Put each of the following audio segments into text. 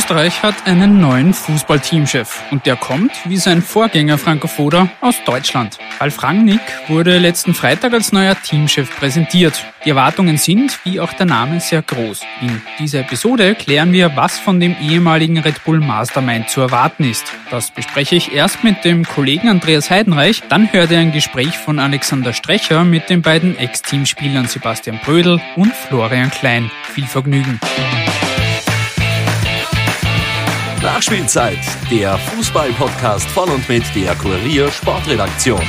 Österreich hat einen neuen Fußballteamchef und der kommt, wie sein Vorgänger Franco Foda, aus Deutschland. Ralf Rangnick wurde letzten Freitag als neuer Teamchef präsentiert. Die Erwartungen sind, wie auch der Name, sehr groß. In dieser Episode klären wir, was von dem ehemaligen Red Bull Mastermind zu erwarten ist. Das bespreche ich erst mit dem Kollegen Andreas Heidenreich, dann hört ihr ein Gespräch von Alexander Strecher mit den beiden Ex-Teamspielern Sebastian Brödel und Florian Klein. Viel Vergnügen. Nachspielzeit, der Fußball-Podcast von und mit der Kurier Sportredaktion.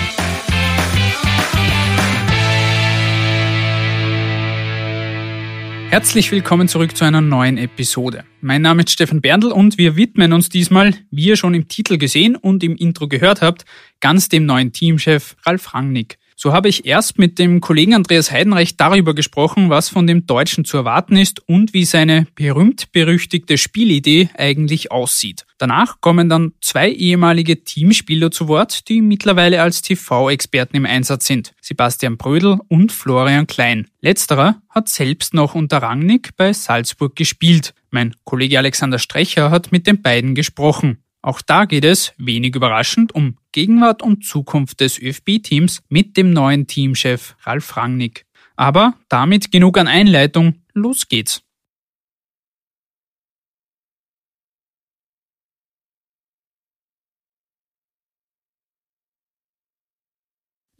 Herzlich willkommen zurück zu einer neuen Episode. Mein Name ist Stefan Berndl und wir widmen uns diesmal, wie ihr schon im Titel gesehen und im Intro gehört habt, ganz dem neuen Teamchef Ralf Rangnick. So habe ich erst mit dem Kollegen Andreas Heidenreich darüber gesprochen, was von dem Deutschen zu erwarten ist und wie seine berühmt-berüchtigte Spielidee eigentlich aussieht. Danach kommen dann zwei ehemalige Teamspieler zu Wort, die mittlerweile als TV-Experten im Einsatz sind. Sebastian Brödel und Florian Klein. Letzterer hat selbst noch unter Rangnick bei Salzburg gespielt. Mein Kollege Alexander Strecher hat mit den beiden gesprochen. Auch da geht es, wenig überraschend, um Gegenwart und Zukunft des ÖFB-Teams mit dem neuen Teamchef Ralf Rangnick. Aber damit genug an Einleitung, los geht's.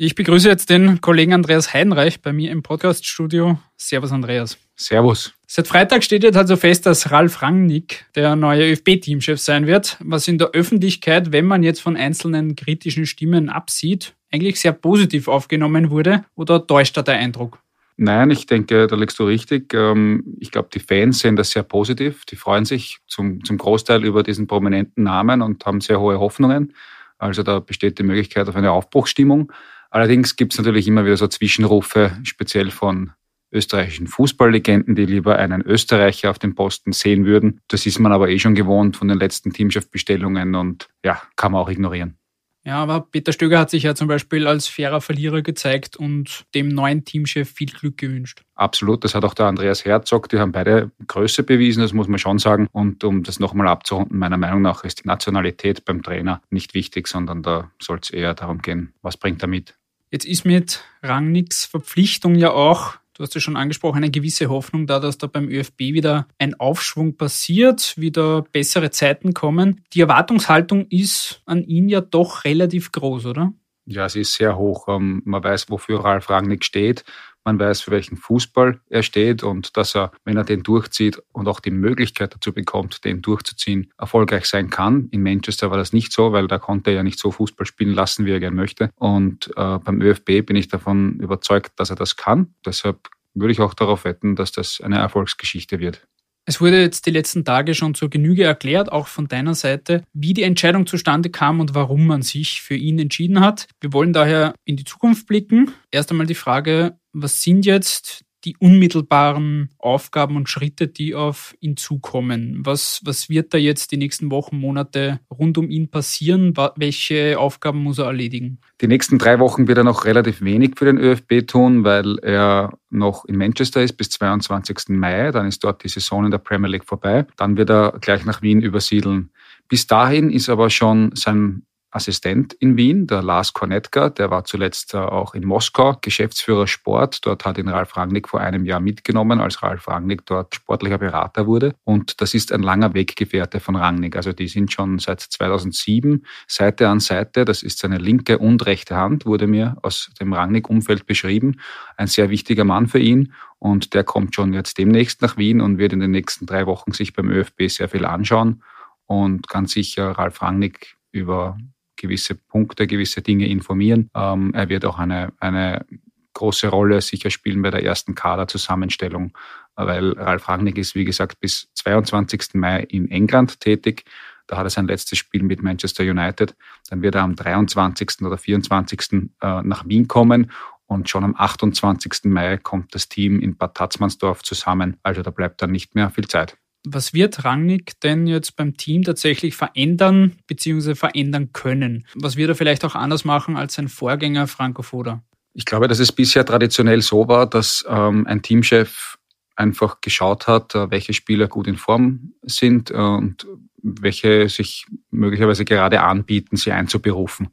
Ich begrüße jetzt den Kollegen Andreas Heidenreich bei mir im Podcaststudio. Servus Andreas. Servus. Seit Freitag steht jetzt also fest, dass Ralf Rangnick der neue ÖFB-Teamchef sein wird, was in der Öffentlichkeit, wenn man jetzt von einzelnen kritischen Stimmen absieht, eigentlich sehr positiv aufgenommen wurde. Oder täuscht da der Eindruck? Nein, ich denke, da liegst du richtig. Ähm, ich glaube, die Fans sehen das sehr positiv. Die freuen sich zum, zum Großteil über diesen prominenten Namen und haben sehr hohe Hoffnungen. Also da besteht die Möglichkeit auf eine Aufbruchsstimmung. Allerdings gibt es natürlich immer wieder so Zwischenrufe, speziell von österreichischen Fußballlegenden, die lieber einen Österreicher auf dem Posten sehen würden. Das ist man aber eh schon gewohnt von den letzten Teamchefbestellungen und ja, kann man auch ignorieren. Ja, aber Peter Stöger hat sich ja zum Beispiel als fairer Verlierer gezeigt und dem neuen Teamchef viel Glück gewünscht. Absolut, das hat auch der Andreas Herzog. Die haben beide Größe bewiesen, das muss man schon sagen. Und um das nochmal abzurunden, meiner Meinung nach ist die Nationalität beim Trainer nicht wichtig, sondern da soll es eher darum gehen, was bringt er mit. Jetzt ist mit Rangnicks Verpflichtung ja auch, du hast ja schon angesprochen, eine gewisse Hoffnung da, dass da beim ÖFB wieder ein Aufschwung passiert, wieder bessere Zeiten kommen. Die Erwartungshaltung ist an ihn ja doch relativ groß, oder? Ja, sie ist sehr hoch. Ähm, man weiß, wofür Ralf Rangnick steht. Man weiß, für welchen Fußball er steht und dass er, wenn er den durchzieht und auch die Möglichkeit dazu bekommt, den durchzuziehen, erfolgreich sein kann. In Manchester war das nicht so, weil da konnte er ja nicht so Fußball spielen lassen, wie er gern möchte. Und äh, beim ÖFB bin ich davon überzeugt, dass er das kann. Deshalb würde ich auch darauf wetten, dass das eine Erfolgsgeschichte wird. Es wurde jetzt die letzten Tage schon zur Genüge erklärt, auch von deiner Seite, wie die Entscheidung zustande kam und warum man sich für ihn entschieden hat. Wir wollen daher in die Zukunft blicken. Erst einmal die Frage, was sind jetzt die unmittelbaren Aufgaben und Schritte, die auf ihn zukommen? Was, was wird da jetzt die nächsten Wochen, Monate rund um ihn passieren? Welche Aufgaben muss er erledigen? Die nächsten drei Wochen wird er noch relativ wenig für den ÖFB tun, weil er noch in Manchester ist bis 22. Mai. Dann ist dort die Saison in der Premier League vorbei. Dann wird er gleich nach Wien übersiedeln. Bis dahin ist aber schon sein Assistent in Wien, der Lars Kornetka, der war zuletzt äh, auch in Moskau Geschäftsführer Sport. Dort hat ihn Ralf Rangnick vor einem Jahr mitgenommen, als Ralf Rangnick dort sportlicher Berater wurde. Und das ist ein langer Weggefährte von Rangnick. Also die sind schon seit 2007 Seite an Seite. Das ist seine linke und rechte Hand, wurde mir aus dem Rangnick-Umfeld beschrieben. Ein sehr wichtiger Mann für ihn. Und der kommt schon jetzt demnächst nach Wien und wird in den nächsten drei Wochen sich beim ÖFB sehr viel anschauen und ganz sicher Ralf Rangnick über gewisse Punkte, gewisse Dinge informieren. Ähm, er wird auch eine, eine große Rolle sicher spielen bei der ersten Kaderzusammenstellung, weil Ralf Rangnick ist, wie gesagt, bis 22. Mai in England tätig. Da hat er sein letztes Spiel mit Manchester United. Dann wird er am 23. oder 24. Äh, nach Wien kommen und schon am 28. Mai kommt das Team in Bad Tatzmannsdorf zusammen. Also da bleibt dann nicht mehr viel Zeit. Was wird Rangnick denn jetzt beim Team tatsächlich verändern bzw. verändern können? Was wird er vielleicht auch anders machen als sein Vorgänger Franco Foda? Ich glaube, dass es bisher traditionell so war, dass ähm, ein Teamchef einfach geschaut hat, äh, welche Spieler gut in Form sind äh, und welche sich möglicherweise gerade anbieten, sie einzuberufen.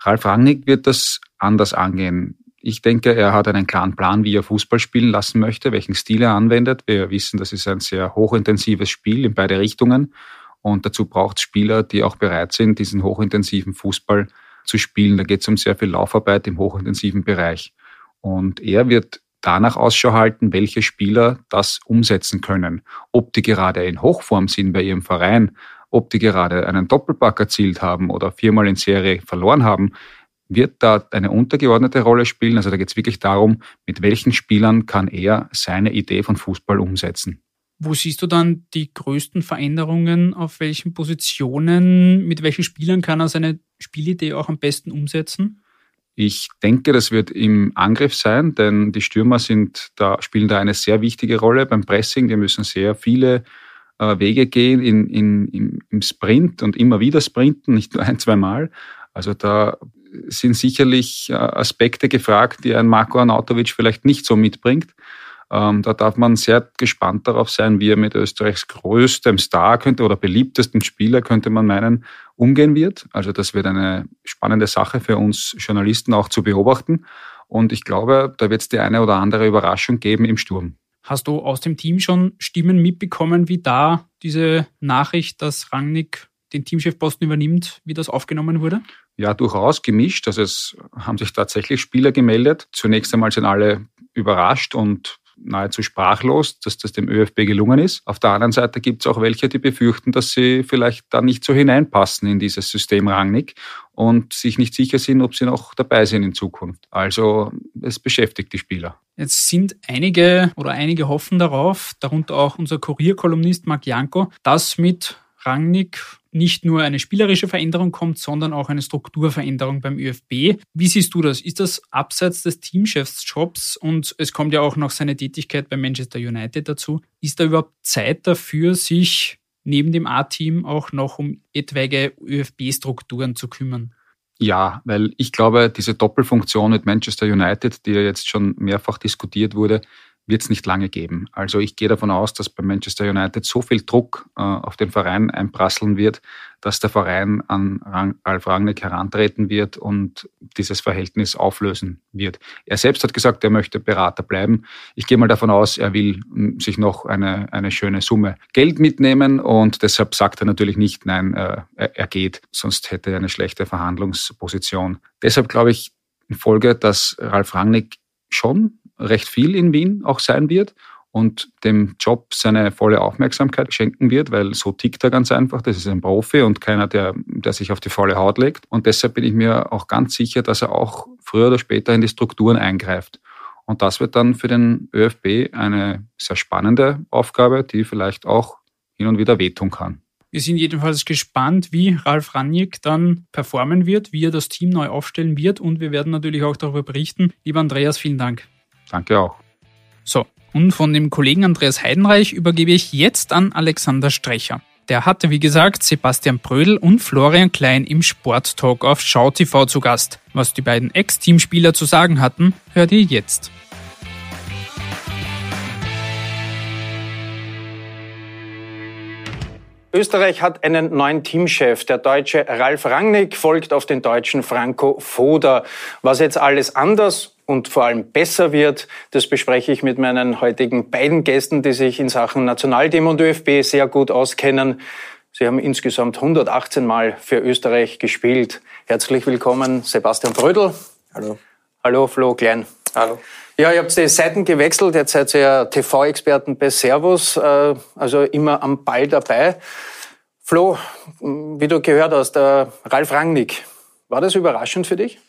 Ralf Rangnick wird das anders angehen. Ich denke, er hat einen klaren Plan, wie er Fußball spielen lassen möchte, welchen Stil er anwendet. Wir wissen, das ist ein sehr hochintensives Spiel in beide Richtungen. Und dazu braucht es Spieler, die auch bereit sind, diesen hochintensiven Fußball zu spielen. Da geht es um sehr viel Laufarbeit im hochintensiven Bereich. Und er wird danach Ausschau halten, welche Spieler das umsetzen können. Ob die gerade in Hochform sind bei ihrem Verein, ob die gerade einen Doppelpack erzielt haben oder viermal in Serie verloren haben, wird da eine untergeordnete Rolle spielen. Also da geht es wirklich darum, mit welchen Spielern kann er seine Idee von Fußball umsetzen. Wo siehst du dann die größten Veränderungen? Auf welchen Positionen? Mit welchen Spielern kann er seine Spielidee auch am besten umsetzen? Ich denke, das wird im Angriff sein, denn die Stürmer sind da, spielen da eine sehr wichtige Rolle beim Pressing. Die müssen sehr viele äh, Wege gehen in, in, im, im Sprint und immer wieder sprinten, nicht nur ein, zwei Mal. Also da sind sicherlich äh, Aspekte gefragt, die ein Marco Arnautovic vielleicht nicht so mitbringt. Ähm, da darf man sehr gespannt darauf sein, wie er mit Österreichs größtem Star könnte oder beliebtesten Spieler, könnte man meinen, umgehen wird. Also das wird eine spannende Sache für uns Journalisten auch zu beobachten. Und ich glaube, da wird es die eine oder andere Überraschung geben im Sturm. Hast du aus dem Team schon Stimmen mitbekommen, wie da diese Nachricht, dass Rangnick den Teamchefposten übernimmt, wie das aufgenommen wurde? Ja, durchaus gemischt. Also es haben sich tatsächlich Spieler gemeldet. Zunächst einmal sind alle überrascht und nahezu sprachlos, dass das dem ÖFB gelungen ist. Auf der anderen Seite gibt es auch welche, die befürchten, dass sie vielleicht da nicht so hineinpassen in dieses System Rangnick und sich nicht sicher sind, ob sie noch dabei sind in Zukunft. Also es beschäftigt die Spieler. Jetzt sind einige oder einige hoffen darauf, darunter auch unser Kurierkolumnist Marc Janko, dass mit Rangnick nicht nur eine spielerische Veränderung kommt, sondern auch eine Strukturveränderung beim ÖFB. Wie siehst du das? Ist das abseits des Teamchefsjobs und es kommt ja auch noch seine Tätigkeit bei Manchester United dazu? Ist da überhaupt Zeit dafür, sich neben dem A-Team auch noch um etwaige ÖFB-Strukturen zu kümmern? Ja, weil ich glaube, diese Doppelfunktion mit Manchester United, die ja jetzt schon mehrfach diskutiert wurde, wird es nicht lange geben. Also ich gehe davon aus, dass bei Manchester United so viel Druck äh, auf den Verein einprasseln wird, dass der Verein an Rang, Ralf Rangnick herantreten wird und dieses Verhältnis auflösen wird. Er selbst hat gesagt, er möchte Berater bleiben. Ich gehe mal davon aus, er will hm, sich noch eine, eine schöne Summe Geld mitnehmen und deshalb sagt er natürlich nicht, nein, äh, er geht, sonst hätte er eine schlechte Verhandlungsposition. Deshalb glaube ich in Folge, dass Ralf Rangnick schon recht viel in Wien auch sein wird und dem Job seine volle Aufmerksamkeit schenken wird, weil so tickt er ganz einfach. Das ist ein Profi und keiner, der, der sich auf die volle Haut legt. Und deshalb bin ich mir auch ganz sicher, dass er auch früher oder später in die Strukturen eingreift. Und das wird dann für den ÖFB eine sehr spannende Aufgabe, die vielleicht auch hin und wieder wehtun kann. Wir sind jedenfalls gespannt, wie Ralf Rangnick dann performen wird, wie er das Team neu aufstellen wird und wir werden natürlich auch darüber berichten. Lieber Andreas, vielen Dank. Danke auch. So, und von dem Kollegen Andreas Heidenreich übergebe ich jetzt an Alexander Strecher. Der hatte, wie gesagt, Sebastian Brödel und Florian Klein im Sporttalk auf Schau TV zu Gast. Was die beiden Ex-Teamspieler zu sagen hatten, hört ihr jetzt. Österreich hat einen neuen Teamchef. Der deutsche Ralf Rangnick folgt auf den deutschen Franco Foda. Was jetzt alles anders und vor allem besser wird. Das bespreche ich mit meinen heutigen beiden Gästen, die sich in Sachen Nationalteam und ÖFB sehr gut auskennen. Sie haben insgesamt 118 Mal für Österreich gespielt. Herzlich willkommen, Sebastian Brödel. Hallo. Hallo, Flo Klein. Hallo. Ja, ihr habt die Seiten gewechselt. Jetzt seid ihr ja TV-Experten bei Servus, äh, also immer am Ball dabei. Flo, wie du gehört hast, der Ralf Rangnick, war das überraschend für dich?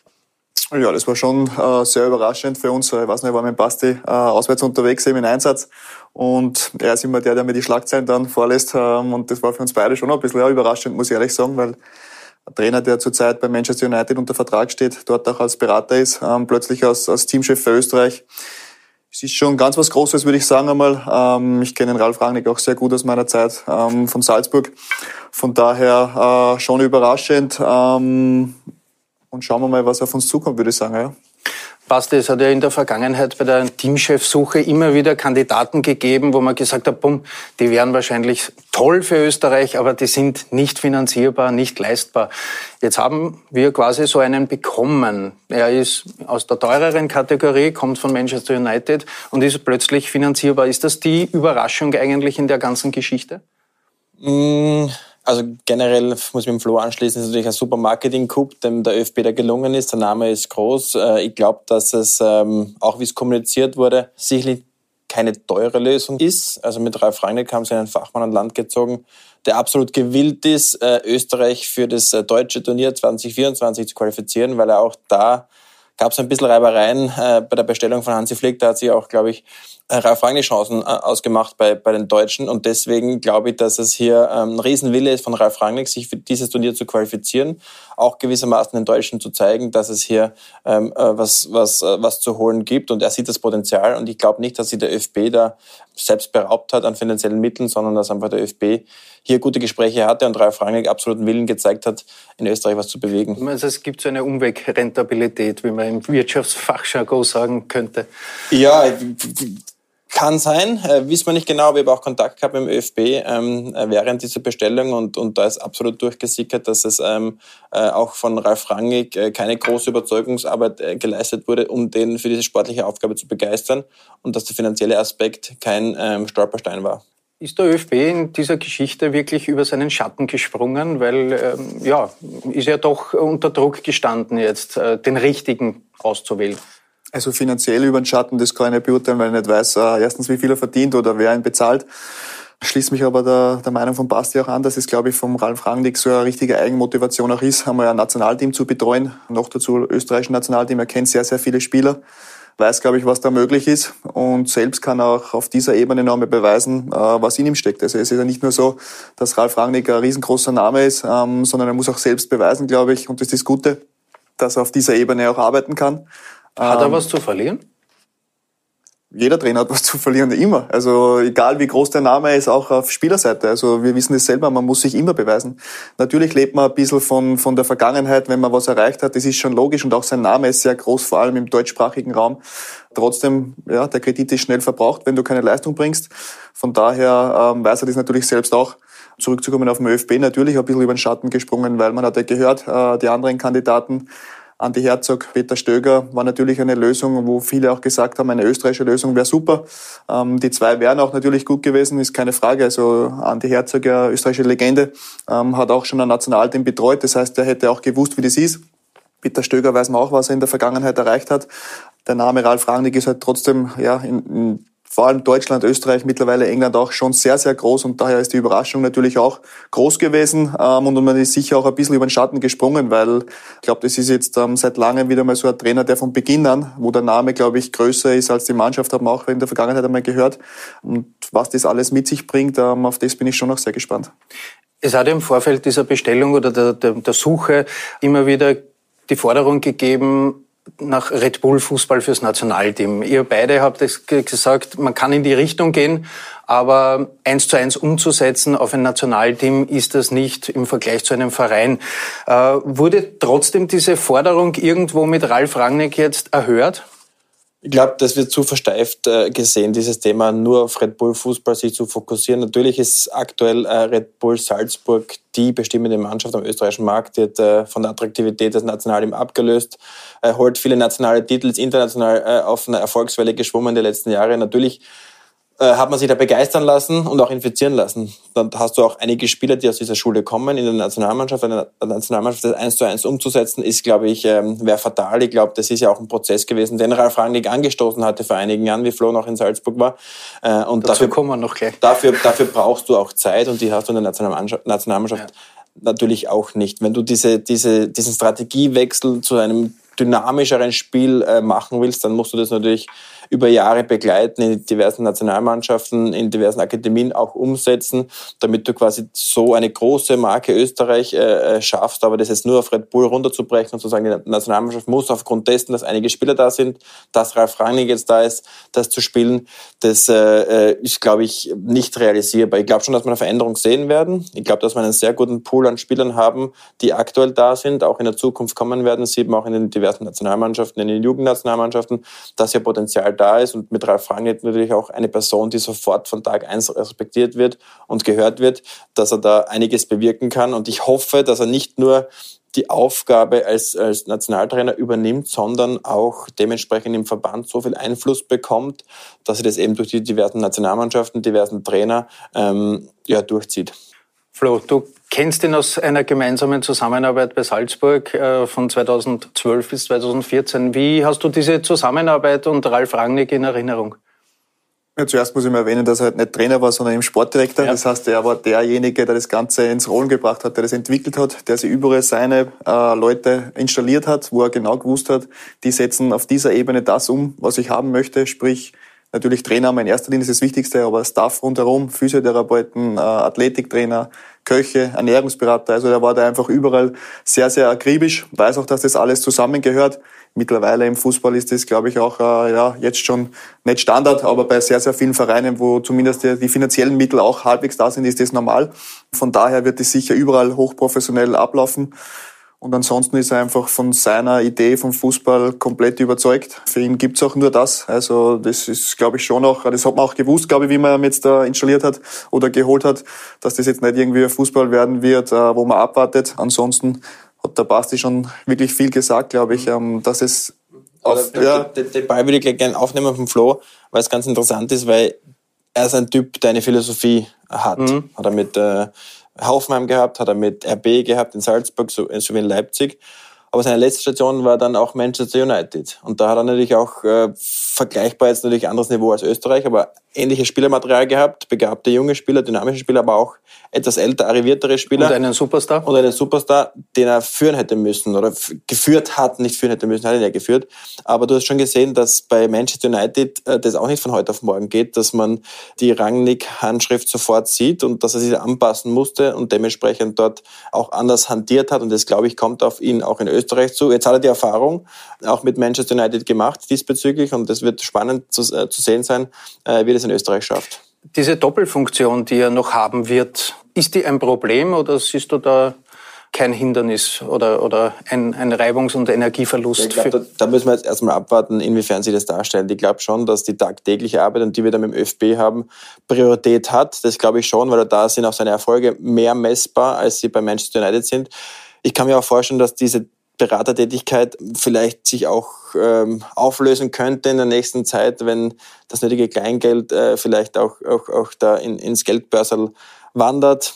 Ja, das war schon äh, sehr überraschend für uns. Ich weiß nicht, ich war mit Basti äh, auswärts unterwegs eben in Einsatz und er ist immer der, der mir die Schlagzeilen dann vorlässt ähm, und das war für uns beide schon ein bisschen ja, überraschend, muss ich ehrlich sagen, weil Trainer, der zurzeit bei Manchester United unter Vertrag steht, dort auch als Berater ist, ähm, plötzlich als, als Teamchef für Österreich. Es ist schon ganz was Großes, würde ich sagen einmal. Ähm, ich kenne den Ralf Rangnick auch sehr gut aus meiner Zeit ähm, von Salzburg. Von daher äh, schon überraschend. Ähm, und schauen wir mal, was auf uns zukommt, würde ich sagen. Ja. Basti, es hat ja in der Vergangenheit bei der Teamchefsuche immer wieder Kandidaten gegeben, wo man gesagt hat, bumm, die wären wahrscheinlich toll für Österreich, aber die sind nicht finanzierbar, nicht leistbar. Jetzt haben wir quasi so einen bekommen. Er ist aus der teureren Kategorie, kommt von Manchester United und ist plötzlich finanzierbar. Ist das die Überraschung eigentlich in der ganzen Geschichte? Mmh also generell muss ich mit dem Flo anschließen, ist natürlich ein super Marketing-Coup, dem der ÖFB da gelungen ist. Der Name ist groß. Äh, ich glaube, dass es, ähm, auch wie es kommuniziert wurde, sicherlich keine teure Lösung ist. Also mit Ralf Rangnick haben sie einen Fachmann an Land gezogen, der absolut gewillt ist, äh, Österreich für das äh, deutsche Turnier 2024 zu qualifizieren, weil er auch da gab es ein bisschen Reibereien bei der Bestellung von Hansi Flick. Da hat sich auch, glaube ich, Ralf Rangnick Chancen äh, ausgemacht bei, bei den Deutschen und deswegen glaube ich, dass es hier ähm, ein Riesenwille ist von Ralf Rangnick, sich für dieses Turnier zu qualifizieren, auch gewissermaßen den Deutschen zu zeigen, dass es hier ähm, äh, was, was, äh, was zu holen gibt und er sieht das Potenzial und ich glaube nicht, dass sich der ÖFB da selbst beraubt hat an finanziellen Mitteln, sondern dass einfach der ÖFB hier gute Gespräche hatte und Ralf Rangnick absoluten Willen gezeigt hat, in Österreich was zu bewegen. Also es gibt so eine Umwegrentabilität, wie man im Wirtschaftsfachjargon sagen könnte. Ja, kann sein, äh, wissen wir nicht genau, aber ich habe auch Kontakt gehabt mit dem ÖFB ähm, äh, während dieser Bestellung und, und da ist absolut durchgesickert, dass es ähm, äh, auch von Ralf Rangig äh, keine große Überzeugungsarbeit äh, geleistet wurde, um den für diese sportliche Aufgabe zu begeistern und dass der finanzielle Aspekt kein ähm, Stolperstein war. Ist der ÖFB in dieser Geschichte wirklich über seinen Schatten gesprungen? Weil, ähm, ja, ist ja doch unter Druck gestanden jetzt, äh, den richtigen auszuwählen. Also finanziell über den Schatten, das kann ich nicht beurteilen, weil ich nicht weiß, äh, erstens, wie viel er verdient oder wer ihn bezahlt. Schließt mich aber der, der Meinung von Basti auch an, dass es, glaube ich, vom Ralf Rangnick so eine richtige Eigenmotivation auch ist, einmal ein Nationalteam zu betreuen. Noch dazu österreichischen Nationalteam. Er kennt sehr, sehr viele Spieler, weiß, glaube ich, was da möglich ist und selbst kann auch auf dieser Ebene noch einmal beweisen, äh, was in ihm steckt. Also es ist ja nicht nur so, dass Ralf Rangnick ein riesengroßer Name ist, ähm, sondern er muss auch selbst beweisen, glaube ich, und das ist das Gute, dass er auf dieser Ebene auch arbeiten kann. Hat er ähm, was zu verlieren? Jeder Trainer hat was zu verlieren, immer. Also egal wie groß der Name ist, auch auf Spielerseite. Also wir wissen es selber, man muss sich immer beweisen. Natürlich lebt man ein bisschen von, von der Vergangenheit, wenn man was erreicht hat. Das ist schon logisch und auch sein Name ist sehr groß, vor allem im deutschsprachigen Raum. Trotzdem, ja, der Kredit ist schnell verbraucht, wenn du keine Leistung bringst. Von daher ähm, weiß er das natürlich selbst auch. Zurückzukommen auf den ÖFB, natürlich ein bisschen über den Schatten gesprungen, weil man hat ja gehört, äh, die anderen Kandidaten Andi Herzog, Peter Stöger war natürlich eine Lösung, wo viele auch gesagt haben, eine österreichische Lösung wäre super. Ähm, die zwei wären auch natürlich gut gewesen, ist keine Frage. Also Andi Herzog, ja österreichische Legende, ähm, hat auch schon ein Nationalteam betreut. Das heißt, er hätte auch gewusst, wie das ist. Peter Stöger weiß man auch, was er in der Vergangenheit erreicht hat. Der Name Ralf Rangnick ist halt trotzdem ja, in, in vor allem Deutschland, Österreich, mittlerweile England auch schon sehr, sehr groß. Und daher ist die Überraschung natürlich auch groß gewesen. Ähm, und man ist sicher auch ein bisschen über den Schatten gesprungen, weil ich glaube, das ist jetzt ähm, seit langem wieder mal so ein Trainer, der von Beginn an, wo der Name, glaube ich, größer ist als die Mannschaft, haben wir auch in der Vergangenheit einmal gehört. Und was das alles mit sich bringt, ähm, auf das bin ich schon noch sehr gespannt. Es hat im Vorfeld dieser Bestellung oder der, der, der Suche immer wieder die Forderung gegeben, nach Red Bull Fußball fürs Nationalteam. Ihr beide habt es gesagt, man kann in die Richtung gehen, aber eins zu eins umzusetzen auf ein Nationalteam ist das nicht im Vergleich zu einem Verein. Äh, wurde trotzdem diese Forderung irgendwo mit Ralf Rangnick jetzt erhört? Ich glaube, das wird zu versteift äh, gesehen, dieses Thema nur auf Red Bull Fußball sich zu fokussieren. Natürlich ist aktuell äh, Red Bull Salzburg die bestimmende Mannschaft am österreichischen Markt, hat äh, von der Attraktivität des Nationalteams abgelöst, holt viele nationale Titel, ist international auf einer Erfolgswelle geschwommen die letzten Jahre. Natürlich hat man sich da begeistern lassen und auch infizieren lassen. Dann hast du auch einige Spieler, die aus dieser Schule kommen, in der Nationalmannschaft. In der Nationalmannschaft das eins zu eins umzusetzen, ist, glaube ich, ähm, wäre fatal. Ich glaube, das ist ja auch ein Prozess gewesen, den Ralf Rangnick angestoßen hatte vor einigen Jahren, wie Flo noch in Salzburg war. Äh, und Dazu dafür, kommen wir noch gleich. Dafür, dafür brauchst du auch Zeit und die hast du in der Nationalmannschaft, Nationalmannschaft ja. natürlich auch nicht. Wenn du diese, diese, diesen Strategiewechsel zu einem dynamischeren Spiel äh, machen willst, dann musst du das natürlich über Jahre begleiten, in diversen Nationalmannschaften, in diversen Akademien auch umsetzen, damit du quasi so eine große Marke Österreich äh, äh schaffst. Aber das jetzt nur auf Red Bull runterzubrechen und zu sagen, die Nationalmannschaft muss aufgrund dessen, dass einige Spieler da sind, dass Ralf Rangnick jetzt da ist, das zu spielen, das äh, äh ist, glaube ich, nicht realisierbar. Ich glaube schon, dass wir eine Veränderung sehen werden. Ich glaube, dass wir einen sehr guten Pool an Spielern haben, die aktuell da sind, auch in der Zukunft kommen werden. sieht man auch in den diversen Nationalmannschaften, in den Jugendnationalmannschaften, dass ja Potenzial da ist und mit Ralf Rangnick natürlich auch eine Person, die sofort von Tag eins respektiert wird und gehört wird, dass er da einiges bewirken kann. Und ich hoffe, dass er nicht nur die Aufgabe als, als Nationaltrainer übernimmt, sondern auch dementsprechend im Verband so viel Einfluss bekommt, dass er das eben durch die diversen Nationalmannschaften, diversen Trainer ähm, ja, durchzieht. Flo, du kennst ihn aus einer gemeinsamen Zusammenarbeit bei Salzburg äh, von 2012 bis 2014. Wie hast du diese Zusammenarbeit und Ralf Rangnick in Erinnerung? Ja, zuerst muss ich mal erwähnen, dass er halt nicht Trainer war, sondern eben Sportdirektor. Ja. Das heißt, er war derjenige, der das Ganze ins Rollen gebracht hat, der das entwickelt hat, der sich überall seine äh, Leute installiert hat, wo er genau gewusst hat, die setzen auf dieser Ebene das um, was ich haben möchte, sprich natürlich Trainer haben in erster Linie ist das Wichtigste, aber Staff rundherum, Physiotherapeuten, äh, Athletiktrainer, Köche, Ernährungsberater. Also er war da einfach überall sehr, sehr akribisch, weiß auch, dass das alles zusammengehört. Mittlerweile im Fußball ist das, glaube ich, auch äh, ja, jetzt schon nicht Standard, aber bei sehr, sehr vielen Vereinen, wo zumindest die, die finanziellen Mittel auch halbwegs da sind, ist das normal. Von daher wird es sicher überall hochprofessionell ablaufen. Und ansonsten ist er einfach von seiner Idee vom Fußball komplett überzeugt. Für ihn gibt's auch nur das. Also das ist, glaube ich, schon auch, das hat man auch gewusst, glaube ich, wie man ihn jetzt da installiert hat oder geholt hat, dass das jetzt nicht irgendwie Fußball werden wird, äh, wo man abwartet. Ansonsten hat der Basti schon wirklich viel gesagt, glaube ich, ähm, dass es auf, ja. Den, den Ball würde ich gleich gerne aufnehmen vom Flo, weil es ganz interessant ist, weil er ist ein Typ, der eine Philosophie hat. Mhm. Hat er mit äh, Hoffenheim gehabt, hat er mit RB gehabt in Salzburg sowie in Leipzig. Aber seine letzte Station war dann auch Manchester United. Und da hat er natürlich auch äh, vergleichbar jetzt natürlich anderes Niveau als Österreich, aber ähnliches Spielermaterial gehabt, begabte junge Spieler, dynamische Spieler, aber auch etwas älter, arriviertere Spieler. Und einen Superstar? Und einen Superstar, den er führen hätte müssen oder geführt hat, nicht führen hätte müssen, hat ihn ja geführt. Aber du hast schon gesehen, dass bei Manchester United äh, das auch nicht von heute auf morgen geht, dass man die Rangnick-Handschrift sofort sieht und dass er sich anpassen musste und dementsprechend dort auch anders hantiert hat. Und das, glaube ich, kommt auf ihn auch in Österreich zu. Jetzt hat er die Erfahrung auch mit Manchester United gemacht diesbezüglich und das wird spannend zu, äh, zu sehen sein, äh, wie das in Österreich schafft. Diese Doppelfunktion, die er noch haben wird, ist die ein Problem oder siehst du da kein Hindernis oder, oder ein, ein Reibungs- und Energieverlust. Glaub, da, da, müssen wir jetzt erstmal abwarten, inwiefern sie das darstellen. Ich glaube schon, dass die tagtägliche Arbeit, und die wir da mit dem ÖFB haben, Priorität hat. Das glaube ich schon, weil da sind auch seine Erfolge mehr messbar, als sie bei Manchester United sind. Ich kann mir auch vorstellen, dass diese Beratertätigkeit vielleicht sich auch ähm, auflösen könnte in der nächsten Zeit, wenn das nötige Kleingeld äh, vielleicht auch, auch, auch da in, ins Geldbörsel wandert.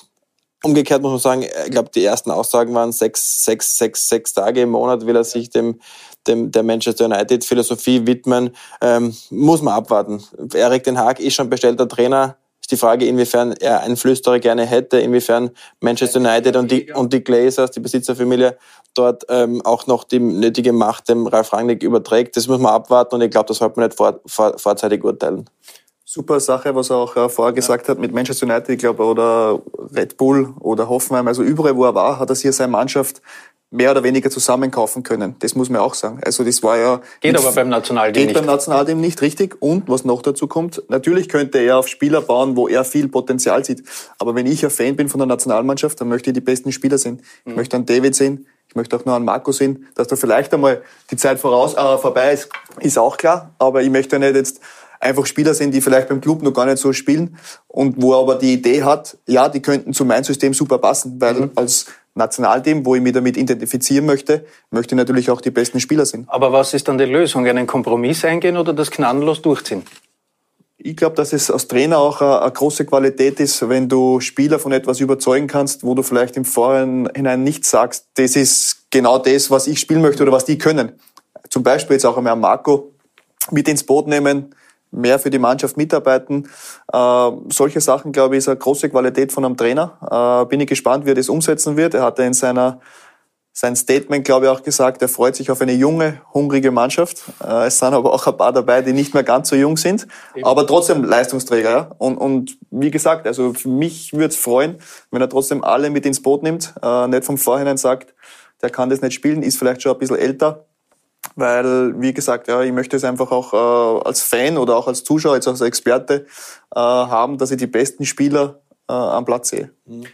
Umgekehrt muss man sagen, ich glaube, die ersten Aussagen waren sechs, sechs, sechs, sechs Tage im Monat will er sich dem, dem der Manchester United Philosophie widmen. Ähm, muss man abwarten. Erik Den Haag ist schon bestellter Trainer ist die Frage, inwiefern er einen Flüsterer gerne hätte, inwiefern Manchester United und die, und die Glazers, die Besitzerfamilie, dort ähm, auch noch die nötige Macht dem Ralf Rangnick überträgt. Das muss man abwarten und ich glaube, das sollte man nicht vor, vor, vorzeitig urteilen. Super Sache, was er auch äh, vorher gesagt hat mit Manchester United, ich glaube, oder Red Bull oder Hoffenheim. Also überall, wo er war, hat er sich seine Mannschaft mehr oder weniger zusammenkaufen können. Das muss man auch sagen. Also das war ja... Geht aber beim Nationalteam nicht. Geht beim Nationalteam nicht, richtig. Und was noch dazu kommt, natürlich könnte er auf Spieler bauen, wo er viel Potenzial sieht. Aber wenn ich ein Fan bin von der Nationalmannschaft, dann möchte ich die besten Spieler sehen. Ich mhm. möchte einen David sehen, ich möchte auch noch einen Marco sehen. Dass da vielleicht einmal die Zeit voraus, äh, vorbei ist, ist auch klar. Aber ich möchte nicht jetzt einfach Spieler sehen, die vielleicht beim Club noch gar nicht so spielen und wo er aber die Idee hat, ja, die könnten zu meinem System super passen, weil mhm. als Nationalteam, wo ich mich damit identifizieren möchte, möchte ich natürlich auch die besten Spieler sehen. Aber was ist dann die Lösung? Einen Kompromiss eingehen oder das gnadenlos durchziehen? Ich glaube, dass es als Trainer auch eine, große Qualität ist, wenn du Spieler von etwas überzeugen kannst, wo du vielleicht im Vorhinein nicht sagst, das ist genau das, was ich spielen möchte oder was die können. Zum Beispiel jetzt auch einmal Marco mit ins Boot nehmen, mehr für die Mannschaft mitarbeiten. Äh, solche Sachen, glaube ich, ist eine große Qualität von einem Trainer. Äh, bin ich gespannt, wie er das umsetzen wird. Er hatte in seiner sein Statement, glaube ich, auch gesagt, er freut sich auf eine junge, hungrige Mannschaft. Äh, es sind aber auch ein paar dabei, die nicht mehr ganz so jung sind, aber trotzdem Leistungsträger. Ja? Und, und wie gesagt, also für mich würde es freuen, wenn er trotzdem alle mit ins Boot nimmt, äh, nicht vom Vorhinein sagt, der kann das nicht spielen, ist vielleicht schon ein bisschen älter. Weil, wie gesagt, ja, ich möchte es einfach auch äh, als Fan oder auch als Zuschauer, jetzt als Experte äh, haben, dass ich die besten Spieler äh, am Platz sehe. Mhm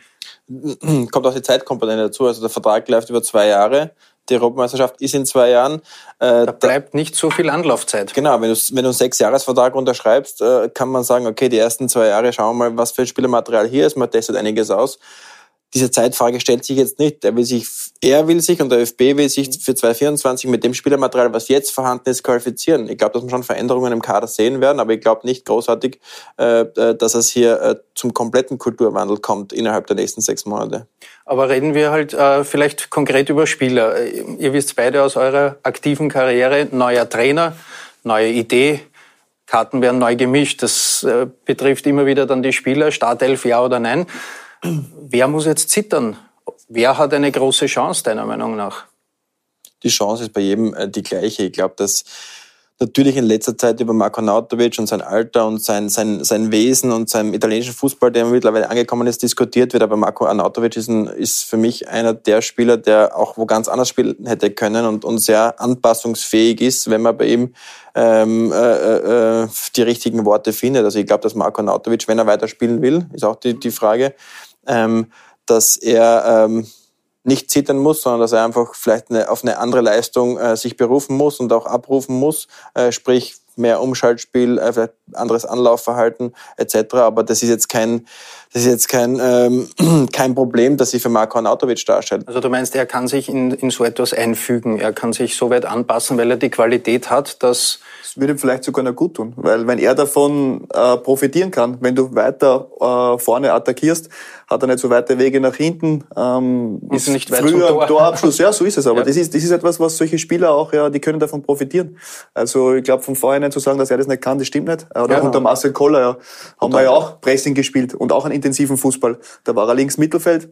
kommt auch die Zeitkomponente dazu. Also der Vertrag läuft über zwei Jahre. Die Europameisterschaft ist in zwei Jahren. Äh, da bleibt nicht so viel Anlaufzeit. Genau, wenn du, wenn du einen Sechsjahresvertrag unterschreibst, äh, kann man sagen, okay, die ersten zwei Jahre schauen wir mal, was für ein Spielermaterial hier ist. Man testet einiges aus diese Zeitfrage stellt sich jetzt nicht. Er will sich, er will sich und der ÖFB will sich für 2024 mit dem Spielermaterial, was jetzt vorhanden ist, qualifizieren. Ich glaube, dass wir schon Veränderungen im Kader sehen werden, aber ich glaube nicht großartig, äh, äh, dass es hier äh, zum kompletten Kulturwandel kommt innerhalb der nächsten sechs Monate. Aber reden wir halt äh, vielleicht konkret über Spieler. Ihr wisst beide aus eurer aktiven Karriere, neuer Trainer, neue Idee, Karten werden neu gemischt. Das äh, betrifft immer wieder dann die Spieler, Startelf ja oder nein. Wer muss jetzt zittern? Wer hat eine große Chance, deiner Meinung nach? Die Chance ist bei jedem äh, die gleiche. Ich glaube, dass natürlich in letzter Zeit über Marco Nautovic und sein Alter und sein, sein, sein Wesen und sein italienischen Fußball, der mittlerweile angekommen ist, diskutiert wird. Aber Marco Arnautovic ist, ist für mich einer der Spieler, der auch wo ganz anders spielen hätte können und, und sehr anpassungsfähig ist, wenn man bei ihm ähm, äh, äh, die richtigen Worte findet. Also ich glaube, dass Marco Arnautovic, wenn er weiterspielen will, ist auch die, die Frage, ähm, dass er ähm, nicht zittern muss, sondern dass er einfach vielleicht eine, auf eine andere Leistung äh, sich berufen muss und auch abrufen muss, äh, sprich mehr Umschaltspiel, äh, vielleicht anderes Anlaufverhalten etc. Aber das ist jetzt kein, das ist jetzt kein, ähm, kein Problem, das sich für Marko Arnautovic darstellt. Also du meinst, er kann sich in, in so etwas einfügen, er kann sich so weit anpassen, weil er die Qualität hat, dass das würde ihm vielleicht sogar noch gut tun, weil wenn er davon äh, profitieren kann, wenn du weiter äh, vorne attackierst, hat er nicht so weite Wege nach hinten. Ähm, ist nicht weit früher Tor. Torabschluss, ja, so ist es. Aber ja. das ist das ist etwas, was solche Spieler auch ja, die können davon profitieren. Also ich glaube, von vornherein zu sagen, dass er das nicht kann, das stimmt nicht. Oder ja, unter Marcel Koller ja, haben wir ja auch Pressing gespielt und auch einen intensiven Fußball. Da war er links Mittelfeld.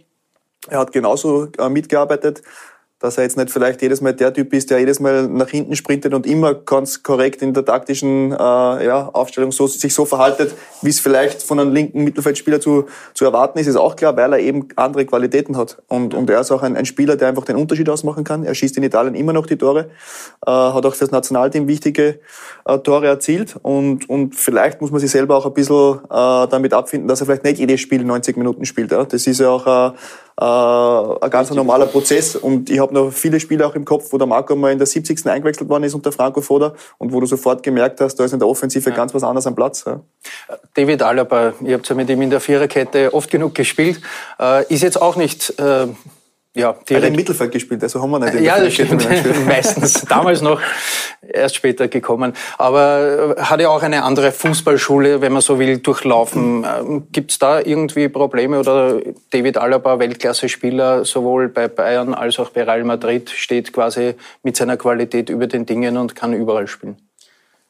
Er hat genauso äh, mitgearbeitet dass er jetzt nicht vielleicht jedes Mal der Typ ist, der jedes Mal nach hinten sprintet und immer ganz korrekt in der taktischen äh, ja, Aufstellung so, sich so verhaltet, wie es vielleicht von einem linken Mittelfeldspieler zu, zu erwarten ist, ist auch klar, weil er eben andere Qualitäten hat. Und, und er ist auch ein, ein Spieler, der einfach den Unterschied ausmachen kann. Er schießt in Italien immer noch die Tore, äh, hat auch fürs Nationalteam wichtige äh, Tore erzielt und, und vielleicht muss man sich selber auch ein bisschen äh, damit abfinden, dass er vielleicht nicht jedes Spiel 90 Minuten spielt. Ja. Das ist ja auch äh, äh, ein ganz normaler Prozess. Und ich habe noch viele Spiele auch im Kopf, wo der Marco mal in der 70. eingewechselt worden ist unter Franco Foda und wo du sofort gemerkt hast, da ist in der Offensive ja. ganz was anderes am Platz. Ja. David Alaba, ihr habt ja mit ihm in der Viererkette oft genug gespielt, äh, ist jetzt auch nicht äh, ja, direkt. im Mittelfeld gespielt, also haben wir nicht. In ja, das stimmt. Meistens. Damals noch, erst später gekommen. Aber äh, hat ja auch eine andere Fußballschule, wenn man so will, durchlaufen. Ähm, Gibt es da irgendwie Probleme oder David Alaba, Weltklasse-Spieler, sowohl bei Bayern als auch bei Real Madrid, steht quasi mit seiner Qualität über den Dingen und kann überall spielen?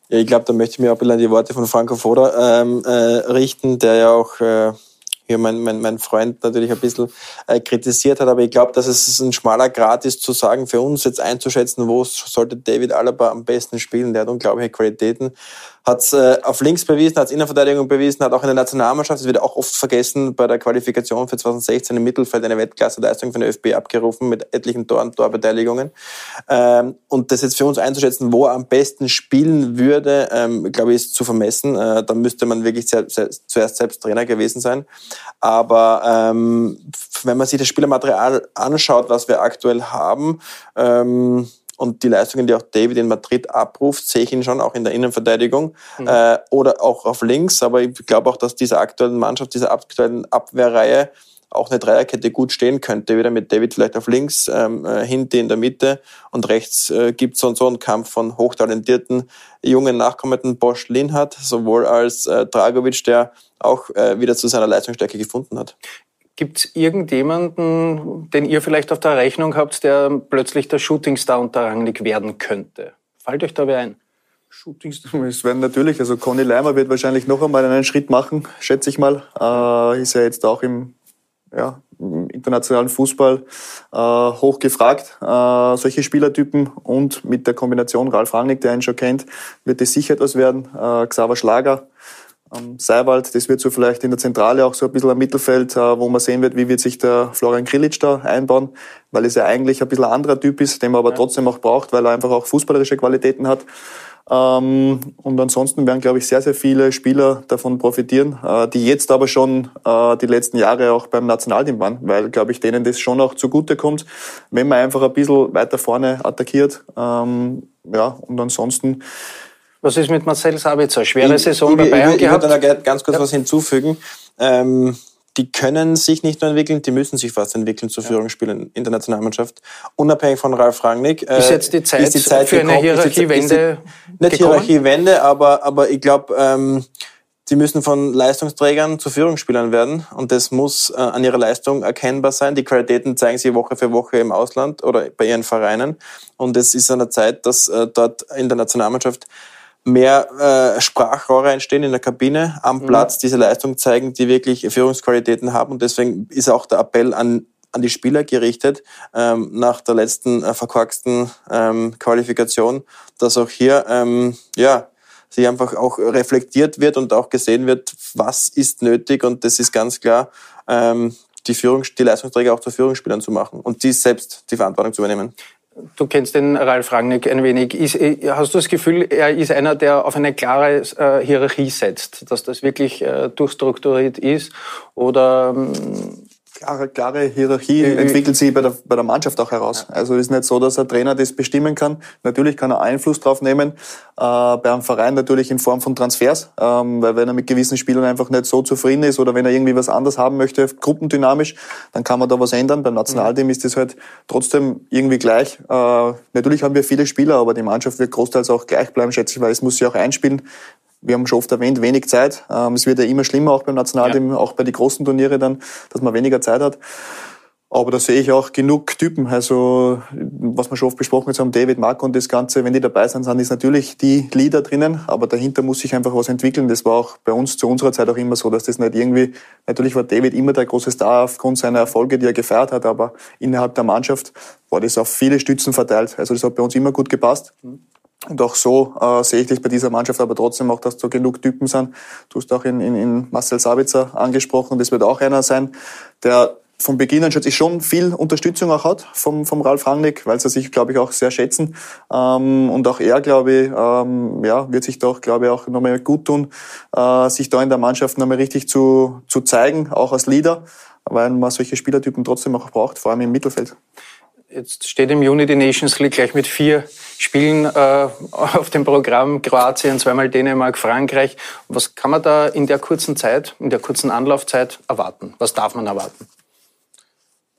Ja, ich glaube, da möchte ich mir auch ein bisschen an die Worte von Franco Foda ähm, äh, richten, der ja auch äh, hier mein, mein, mein Freund natürlich ein bisschen äh, kritisiert hat, aber ich glaube, dass es ein schmaler Grad ist, zu sagen, für uns jetzt einzuschätzen, wo sollte David Alaba am besten spielen. Der hat unglaubliche Qualitäten hat es äh, auf links bewiesen, hat es Innenverteidigung bewiesen, hat auch in der Nationalmannschaft, das wird auch oft vergessen, bei der Qualifikation für 2016 im Mittelfeld eine Weltklasse-Leistung für den ÖFB abgerufen mit etlichen Toren, Torbeteiligungen. Ähm, und das jetzt für uns einzuschätzen, wo er am besten spielen würde, ähm, glaube ich, ist zu vermessen. Äh, da müsste man wirklich sehr, sehr, zuerst selbst Trainer gewesen sein. Aber ähm, wenn man sich das Spielermaterial anschaut, was wir aktuell haben, ähm, und die Leistungen, die auch David in Madrid abruft, sehe ich ihn schon auch in der Innenverteidigung mhm. äh, oder auch auf links. Aber ich glaube auch, dass dieser aktuellen Mannschaft, dieser aktuellen Abwehrreihe auch eine Dreierkette gut stehen könnte. Wieder mit David vielleicht auf links, ähm, äh, Hinte in der Mitte und rechts äh, gibt es so und so einen Kampf von hochtalentierten jungen nachkommenden Bosch Linhardt, sowohl als äh, Dragovic, der auch äh, wieder zu seiner Leistungsstärke gefunden hat. Gibt es irgendjemanden, den ihr vielleicht auf der Rechnung habt, der plötzlich der Shootingstar unter Rangnick werden könnte? Fällt euch da wer ein? Shootingstar, es werden natürlich, also Conny Leimer wird wahrscheinlich noch einmal einen Schritt machen, schätze ich mal. Äh, ist ja jetzt auch im, ja, im internationalen Fußball äh, hoch gefragt, äh, solche Spielertypen. Und mit der Kombination Ralf Rangnick, der ihn schon kennt, wird es sicher etwas werden. Äh, Xaver Schlager, ähm, Seiwald, das wird so vielleicht in der Zentrale auch so ein bisschen am Mittelfeld, äh, wo man sehen wird, wie wird sich der Florian Krilic da einbauen, weil es ja eigentlich ein bisschen ein anderer Typ ist, den man aber ja. trotzdem auch braucht, weil er einfach auch fußballerische Qualitäten hat. Ähm, und ansonsten werden, glaube ich, sehr, sehr viele Spieler davon profitieren, äh, die jetzt aber schon äh, die letzten Jahre auch beim Nationalteam waren, weil, glaube ich, denen das schon auch zugute kommt, wenn man einfach ein bisschen weiter vorne attackiert. Ähm, ja, und ansonsten was ist mit Marcel Sabitzer? Schwere ich, Saison bei Bayern ich, gehabt? Ich würde da ganz kurz ja. was hinzufügen. Ähm, die können sich nicht nur entwickeln, die müssen sich fast entwickeln zu Führungsspielern in der Nationalmannschaft. Unabhängig von Ralf Rangnick. Äh, ist jetzt die Zeit, ist die Zeit für gekommen, eine Hierarchiewende? Nicht Hierarchiewende, aber, aber ich glaube, ähm, die müssen von Leistungsträgern zu Führungsspielern werden und das muss äh, an ihrer Leistung erkennbar sein. Die Qualitäten zeigen sie Woche für Woche im Ausland oder bei ihren Vereinen und es ist an der Zeit, dass äh, dort in der Nationalmannschaft mehr äh, Sprachrohre entstehen in der Kabine, am mhm. Platz diese Leistung zeigen, die wirklich Führungsqualitäten haben. Und deswegen ist auch der Appell an an die Spieler gerichtet, ähm, nach der letzten äh, verkorksten ähm, Qualifikation, dass auch hier ähm, ja, sie einfach auch reflektiert wird und auch gesehen wird, was ist nötig. Und das ist ganz klar, ähm, die, Führung, die Leistungsträger auch zu Führungsspielern zu machen und die selbst die Verantwortung zu übernehmen. Du kennst den Ralf Rangnick ein wenig. Ist, äh, hast du das Gefühl, er ist einer, der auf eine klare äh, Hierarchie setzt, dass das wirklich äh, durchstrukturiert ist? Oder ähm, klare, klare Hierarchie äh, entwickelt sich bei der, bei der Mannschaft auch heraus. Ja. Also es ist nicht so, dass ein Trainer das bestimmen kann. Natürlich kann er Einfluss drauf nehmen, äh, bei einem Verein natürlich in Form von Transfers, ähm, weil wenn er mit gewissen Spielern einfach nicht so zufrieden ist oder wenn er irgendwie was anderes haben möchte, gruppendynamisch, dann kann man da was ändern. Beim Nationalteam mhm. ist das halt trotzdem irgendwie gleich. Äh, natürlich haben wir viele Spieler, aber die Mannschaft wird großteils auch gleich bleiben, schätze ich, weil es muss sich auch einspielen wir haben schon oft erwähnt, wenig Zeit. Ähm, es wird ja immer schlimmer, auch beim Nationalteam, ja. auch bei den großen Turniere dann, dass man weniger Zeit hat. Aber da sehe ich auch genug Typen. Also, was wir schon oft besprochen haben, David, Marco und das Ganze, wenn die dabei sind, sind ist natürlich die Leader drinnen, aber dahinter muss sich einfach was entwickeln. Das war auch bei uns zu unserer Zeit auch immer so, dass das nicht irgendwie, natürlich war David immer der große Star aufgrund seiner Erfolge, die er gefeiert hat, aber innerhalb der Mannschaft war das auf viele Stützen verteilt. Also, das hat bei uns immer gut gepasst. Und auch so äh, sehe ich das bei dieser Mannschaft, aber trotzdem auch, dass da genug Typen sind. Du hast auch in, in, in Marcel Sabitzer angesprochen, das wird auch einer sein, der von Beginn an schon viel Unterstützung auch hat vom, vom Ralf Rangnick, weil sie sich, glaube ich, auch sehr schätzen. Ähm, und auch er, glaube ich, ähm, ja, wird sich doch, glaube ich, auch nochmal gut tun, äh, sich da in der Mannschaft nochmal richtig zu, zu zeigen, auch als Leader, weil man solche Spielertypen trotzdem auch braucht, vor allem im Mittelfeld. Jetzt steht im Juni die Nations League gleich mit vier Spielen äh, auf dem Programm. Kroatien, zweimal Dänemark, Frankreich. Was kann man da in der kurzen Zeit, in der kurzen Anlaufzeit erwarten? Was darf man erwarten?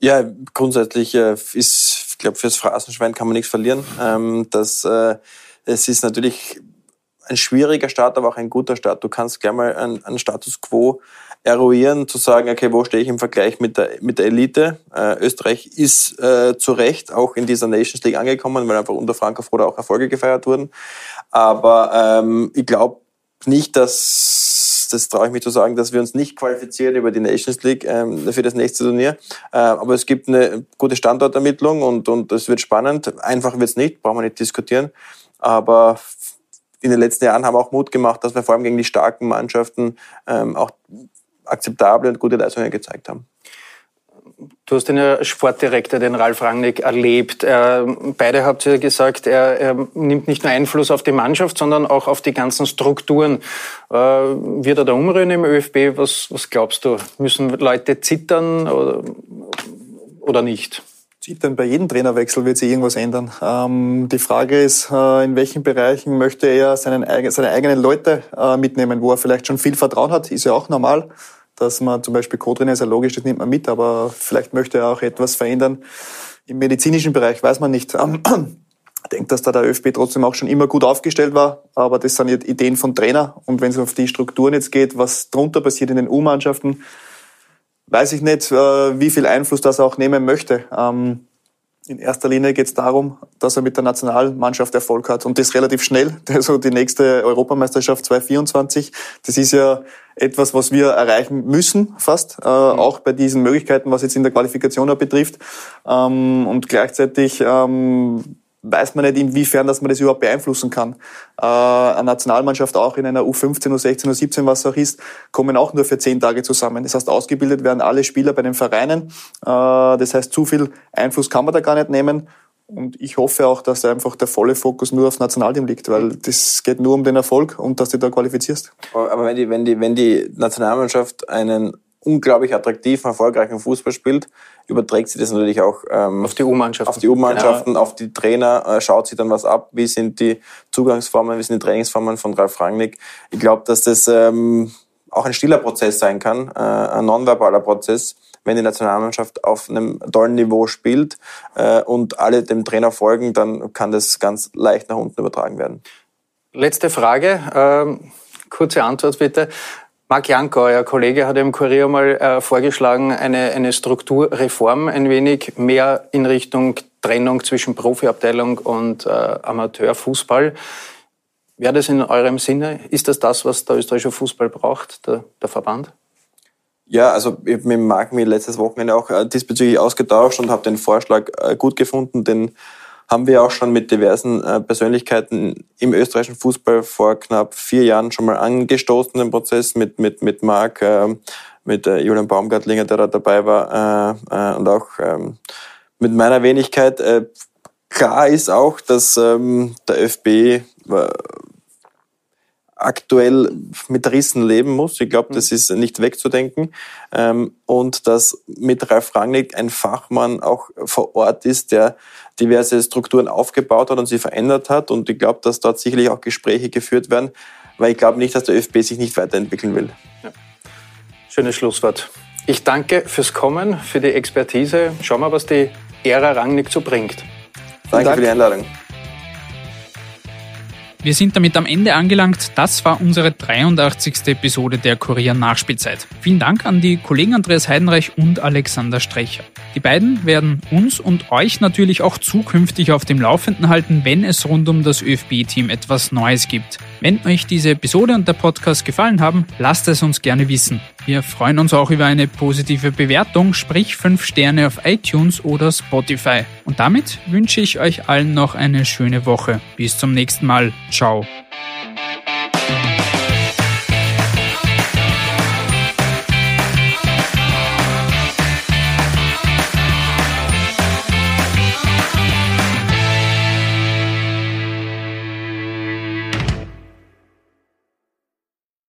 Ja, grundsätzlich äh, ist, ich glaube, fürs Phrasenschwein kann man nichts verlieren. Ähm, das, äh, es ist natürlich ein schwieriger Start, aber auch ein guter Start. Du kannst gleich mal einen Status quo eruieren, zu sagen, okay, wo stehe ich im Vergleich mit der, mit der Elite? Äh, Österreich ist äh, zu Recht auch in dieser Nations League angekommen, weil einfach unter Frank Froder auch Erfolge gefeiert wurden. Aber ähm, ich glaube nicht, dass, das traue ich mich zu sagen, dass wir uns nicht qualifizieren über die Nations League ähm, für das nächste Turnier. Äh, aber es gibt eine gute Standortermittlung und, und es wird spannend. Einfach wird es nicht, brauchen wir nicht diskutieren. Aber in den letzten Jahren haben wir auch Mut gemacht, dass wir vor allem gegen die starken Mannschaften ähm, auch akzeptable und gute Leistungen gezeigt haben. Du hast den Sportdirektor, den Ralf Rangnick, erlebt. beide habt ihr gesagt, er, er, nimmt nicht nur Einfluss auf die Mannschaft, sondern auch auf die ganzen Strukturen. Äh, wird er da umrühren im ÖFB? Was, was glaubst du? Müssen Leute zittern oder, oder nicht? Zittern bei jedem Trainerwechsel wird sich irgendwas ändern. Ähm, die Frage ist, äh, in welchen Bereichen möchte er seinen, seine eigenen Leute äh, mitnehmen, wo er vielleicht schon viel Vertrauen hat, ist ja auch normal, dass man zum Beispiel Co-Trainer ist ja logisch, das nimmt man mit, aber vielleicht möchte er auch etwas verändern. Im medizinischen Bereich weiß man nicht. Ähm, ich denke, dass da der ÖFB trotzdem auch schon immer gut aufgestellt war, aber das sind Ideen von Trainer und wenn es auf die Strukturen jetzt geht, was drunter passiert in den U-Mannschaften, weiß ich nicht, äh, wie viel Einfluss das auch nehmen möchte. Ähm, In erster Linie geht es darum, dass er mit der Nationalmannschaft Erfolg hat und das relativ schnell. Also die nächste Europameisterschaft 2024, das ist ja etwas, was wir erreichen müssen, fast, äh, mhm. auch bei diesen Möglichkeiten, was jetzt in der Qualifikation betrifft. Ähm, und gleichzeitig ähm, weiß man nicht, inwiefern dass man das überhaupt beeinflussen kann. Äh, eine Nationalmannschaft auch in einer U15, U16, U17, was auch ist, kommen auch nur für zehn Tage zusammen. Das heißt, ausgebildet werden alle Spieler bei den Vereinen. Äh, das heißt, zu viel Einfluss kann man da gar nicht nehmen. Und ich hoffe auch, dass einfach der volle Fokus nur aufs Nationalteam liegt, weil das geht nur um den Erfolg und dass du da qualifizierst. Aber wenn die, wenn die, wenn die Nationalmannschaft einen unglaublich attraktiven, erfolgreichen Fußball spielt, überträgt sie das natürlich auch ähm, auf die U-Mannschaften, auf die U-Mannschaften, genau. auf die Trainer, äh, schaut sie dann was ab, wie sind die Zugangsformen, wie sind die Trainingsformen von Ralf Rangnick. Ich glaube, dass das ähm, auch ein stiller Prozess sein kann, äh, ein nonverbaler Prozess, wenn die Nationalmannschaft auf einem tollen Niveau spielt äh, und alle dem Trainer folgen, dann kann das ganz leicht nach unten übertragen werden. Letzte Frage, ähm, kurze Antwort bitte. Marc Janko, euer Kollege, hat im Kurier mal äh, vorgeschlagen, eine, eine Strukturreform ein wenig mehr in Richtung Trennung zwischen Profiabteilung und äh, Amateurfußball. Wäre das in eurem Sinne? Ist das das, was der österreichische Fußball braucht, der, der Verband? Ja, also ich habe mit Marc mir letztes Wochenende auch äh, diesbezüglich ausgetauscht und habe den Vorschlag äh, gut gefunden, den haben wir auch schon mit diversen äh, Persönlichkeiten im österreichischen Fußball vor knapp vier Jahren schon mal angestoßen, den Prozess mit, mit, mit Marc, äh, mit äh, Julian Baumgartlinger, der da dabei war, äh, äh, und auch ähm, mit meiner Wenigkeit. Äh, klar ist auch, dass ähm, der ÖFB äh, aktuell mit Rissen leben muss. Ich glaube, das mhm. ist nicht wegzudenken. Ähm, und dass mit Ralf Rangnick ein Fachmann auch vor Ort ist, der diverse Strukturen aufgebaut hat und sie verändert hat. Und ich glaube, dass dort sicherlich auch Gespräche geführt werden, weil ich glaube nicht, dass der ÖFB sich nicht weiterentwickeln will. Ja. Schönes Schlusswort. Ich danke fürs Kommen, für die Expertise. Schauen wir, was die Ära Rangnick so bringt. Danke Dank. für die Einladung. Wir sind damit am Ende angelangt. Das war unsere 83. Episode der Kurier Nachspielzeit. Vielen Dank an die Kollegen Andreas Heidenreich und Alexander Strecher. Die beiden werden uns und euch natürlich auch zukünftig auf dem Laufenden halten, wenn es rund um das ÖFB-Team etwas Neues gibt. Wenn euch diese Episode und der Podcast gefallen haben, lasst es uns gerne wissen. Wir freuen uns auch über eine positive Bewertung, sprich 5 Sterne auf iTunes oder Spotify. Und damit wünsche ich euch allen noch eine schöne Woche. Bis zum nächsten Mal. Ciao.